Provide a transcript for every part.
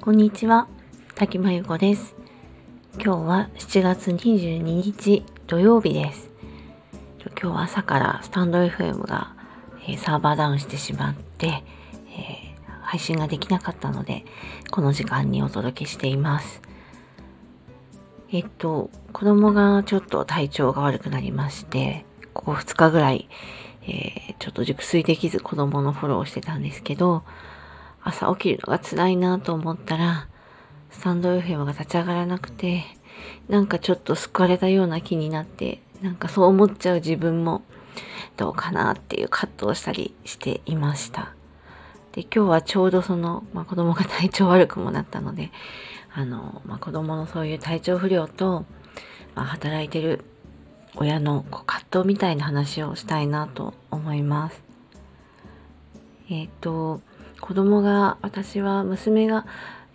こんにちは、滝真由子です。今日は7月22日土曜日です。今日は朝からスタンド FM が、え、サーバーダウンしてしまって、えー、配信ができなかったので、この時間にお届けしています。えっと、子供がちょっと体調が悪くなりまして、ここ2日ぐらい、えー、ちょっと熟睡できず子供のフォローをしてたんですけど、朝起きるのが辛いなと思ったら、スタンド FM が立ち上がらなくて、なんかちょっと救われたような気になって、なんかそう思っちゃう自分もどうかなっていう葛藤したりしていました。で、今日はちょうどその、まあ、子供が体調悪くもなったので、あの、まあ、子供のそういう体調不良と、まあ、働いてる親のこう葛藤みたいな話をしたいなと思います。えっ、ー、と、子供が、私は娘が、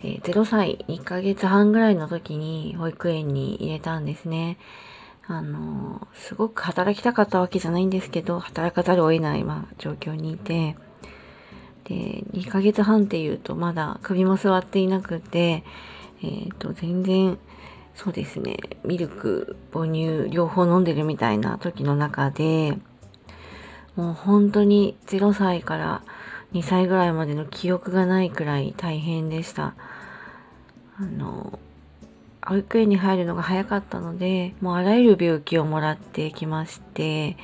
えー、0歳1ヶ月半ぐらいの時に保育園に入れたんですね。あの、すごく働きたかったわけじゃないんですけど、働かざるを得ない、まあ、状況にいて、で、2ヶ月半っていうとまだ首も座っていなくて、えっ、ー、と、全然、そうですね、ミルク、母乳、両方飲んでるみたいな時の中で、もう本当に0歳から2歳ぐらいまでの記憶がないくらい大変でした。あの、保育園に入るのが早かったので、もうあらゆる病気をもらってきまして、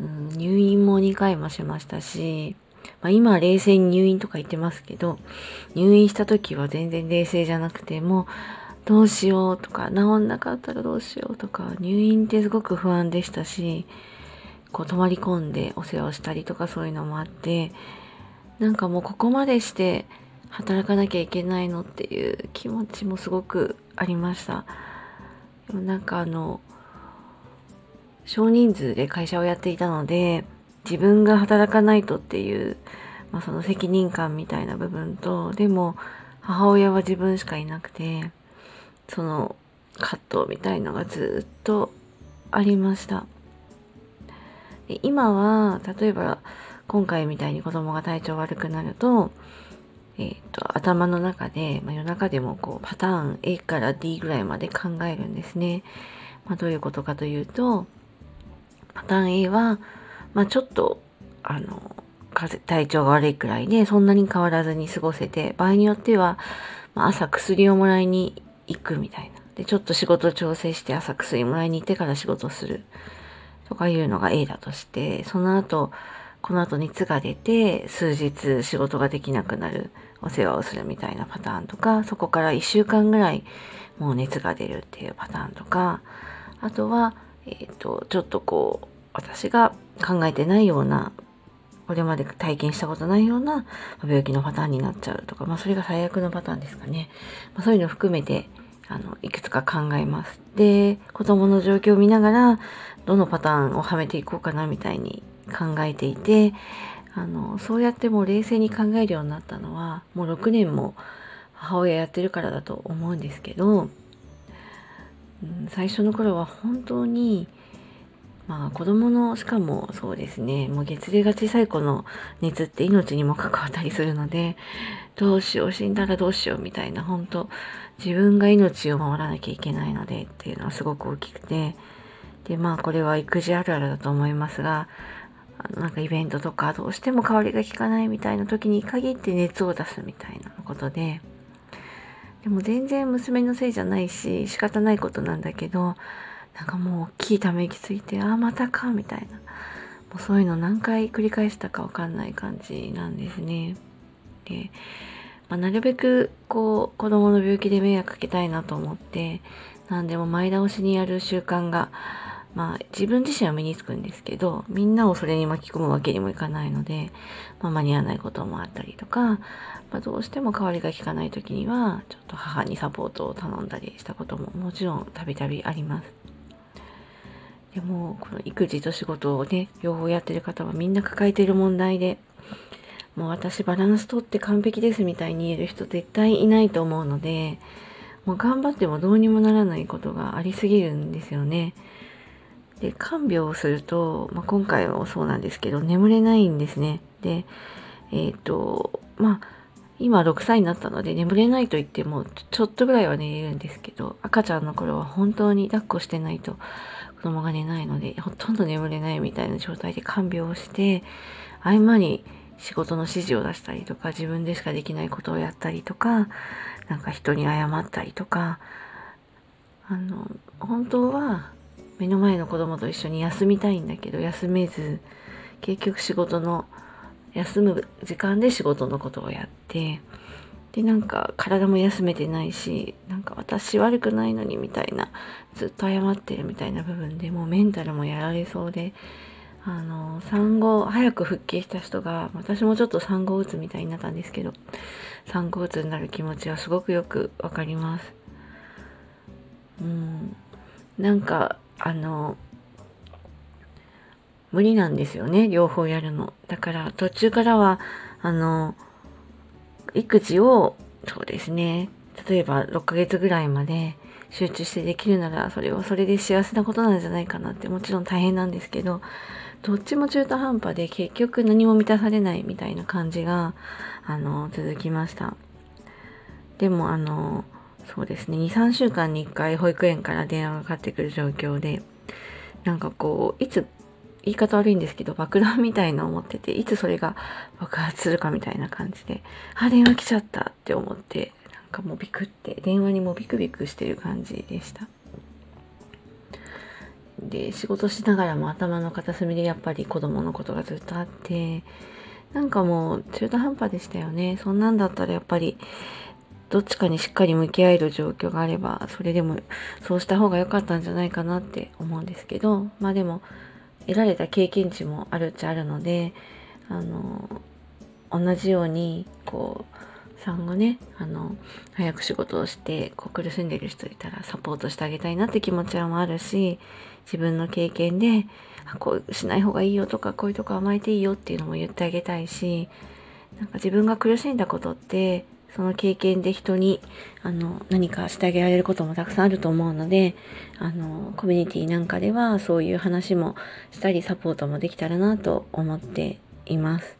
うん、入院も2回もしましたし、まあ、今冷静に入院とか言ってますけど、入院した時は全然冷静じゃなくて、もうどうしようとか、治んなかったらどうしようとか、入院ってすごく不安でしたし、こう泊まり込んでお世話をしたりとかそういうのもあって、なんかもうここまでして働かなきゃいけないのっていう気持ちもすごくありました。でもなんかあの、少人数で会社をやっていたので、自分が働かないとっていう、まあ、その責任感みたいな部分と、でも母親は自分しかいなくて、その葛藤みたいのがずっとありました。今は、例えば今回みたいに子供が体調悪くなると、えっ、ー、と、頭の中で、まあ、夜中でもこう、パターン A から D ぐらいまで考えるんですね。まあ、どういうことかというと、パターン A は、まあ、ちょっと、あの、体調が悪いくらいで、そんなに変わらずに過ごせて、場合によっては、まあ、朝薬をもらいに行くみたいな。で、ちょっと仕事調整して朝薬もらいに行ってから仕事する。とかいうのが A だとして、その後、この後熱が出て数日仕事ができなくなるお世話をするみたいなパターンとか、そこから1週間ぐらいもう熱が出るっていうパターンとか、あとは、えっ、ー、と、ちょっとこう、私が考えてないような、これまで体験したことないような病気のパターンになっちゃうとか、まあそれが最悪のパターンですかね。まあ、そういうのを含めて、あの、いくつか考えます。で、子供の状況を見ながら、どのパターンをはめていこうかなみたいに考えていてあのそうやってもう冷静に考えるようになったのはもう6年も母親やってるからだと思うんですけど、うん、最初の頃は本当にまあ子供のしかもそうですねもう月齢が小さい子の熱って命にも関わったりするのでどうしよう死んだらどうしようみたいな本当自分が命を守らなきゃいけないのでっていうのはすごく大きくてでまあこれは育児あるあるだと思いますがなんかイベントとかどうしても香りが効かないみたいな時に限って熱を出すみたいなことででも全然娘のせいじゃないし仕方ないことなんだけどなんかもう大きいため息ついてああまたかみたいなもうそういうの何回繰り返したかわかんない感じなんですね。で、まあ、なるべくこう子供の病気で迷惑かけたいなと思って何でも前倒しにやる習慣がまあ自分自身は身につくんですけど、みんなをそれに巻き込むわけにもいかないので、まあ、間に合わないこともあったりとか、まあ、どうしても代わりが効かない時には、ちょっと母にサポートを頼んだりしたことももちろんたびたびあります。でも、この育児と仕事をね、両方やってる方はみんな抱えてる問題で、もう私バランスとって完璧ですみたいに言える人絶対いないと思うので、もう頑張ってもどうにもならないことがありすぎるんですよね。で看病をすると、まあ、今回もそうなんですけど眠れないんですねでえっ、ー、とまあ今6歳になったので眠れないと言ってもちょっとぐらいは寝れるんですけど赤ちゃんの頃は本当に抱っこしてないと子供が寝ないのでほとんど眠れないみたいな状態で看病をして合間に仕事の指示を出したりとか自分でしかできないことをやったりとかなんか人に謝ったりとかあの本当は目の前の子供と一緒に休みたいんだけど休めず結局仕事の休む時間で仕事のことをやってでなんか体も休めてないしなんか私悪くないのにみたいなずっと謝ってるみたいな部分でもうメンタルもやられそうであの産後早く復帰した人が私もちょっと産後うつみたいになったんですけど産後うつになる気持ちはすごくよくわかります。うん。なんかあの無理なんですよね両方やるの。だから途中からはあの育児をそうですね。例えば6ヶ月ぐらいまで集中してできるならそれはそれで幸せなことなんじゃないかなってもちろん大変なんですけどどっちも中途半端で結局何も満たされないみたいな感じがあの続きました。でもあのそうですね。23週間に1回保育園から電話がかかってくる状況でなんかこういつ言い方悪いんですけど爆弾みたいな思ってていつそれが爆発するかみたいな感じであ電話来ちゃったって思ってなんかもうビクって電話にもビクビクしてる感じでした。で仕事しながらも頭の片隅でやっぱり子供のことがずっとあってなんかもう中途半端でしたよね。そんなんだったらやっぱりどっちかにしっかり向き合える状況があればそれでもそうした方が良かったんじゃないかなって思うんですけどまあでも得られた経験値もあるっちゃあるのであの同じようにこう産後ねあの早く仕事をしてこう苦しんでる人いたらサポートしてあげたいなって気持ちもあるし自分の経験でこうしない方がいいよとかこういうとこ甘えていいよっていうのも言ってあげたいしなんか自分が苦しんだことってその経験で人にあの何かしてあげられることもたくさんあると思うのであのコミュニティなんかではそういう話もしたりサポートもできたらなと思っています。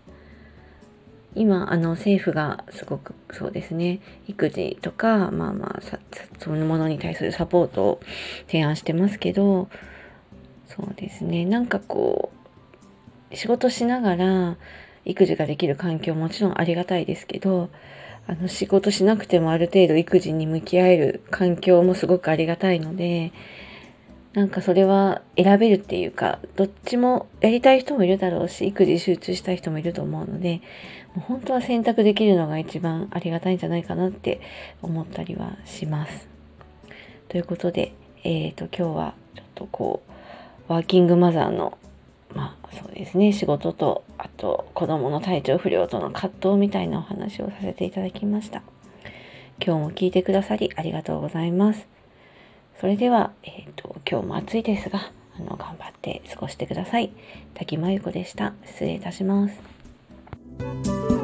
今あの政府がすごくそうですね育児とかまあまあそういうものに対するサポートを提案してますけどそうですねなんかこう仕事しながら育児ができる環境もちろんありがたいですけどあの仕事しなくてもある程度育児に向き合える環境もすごくありがたいのでなんかそれは選べるっていうかどっちもやりたい人もいるだろうし育児集中したい人もいると思うのでもう本当は選択できるのが一番ありがたいんじゃないかなって思ったりはします。ということで、えーと、と今日はちょっとこうワーキングマザーのまあそうですね。仕事とあと子どもの体調不良との葛藤みたいなお話をさせていただきました。今日も聞いてくださりありがとうございます。それでは、えーと、今日も暑いですがあの頑張って過ごしてください。滝真由子でした。失礼いたします。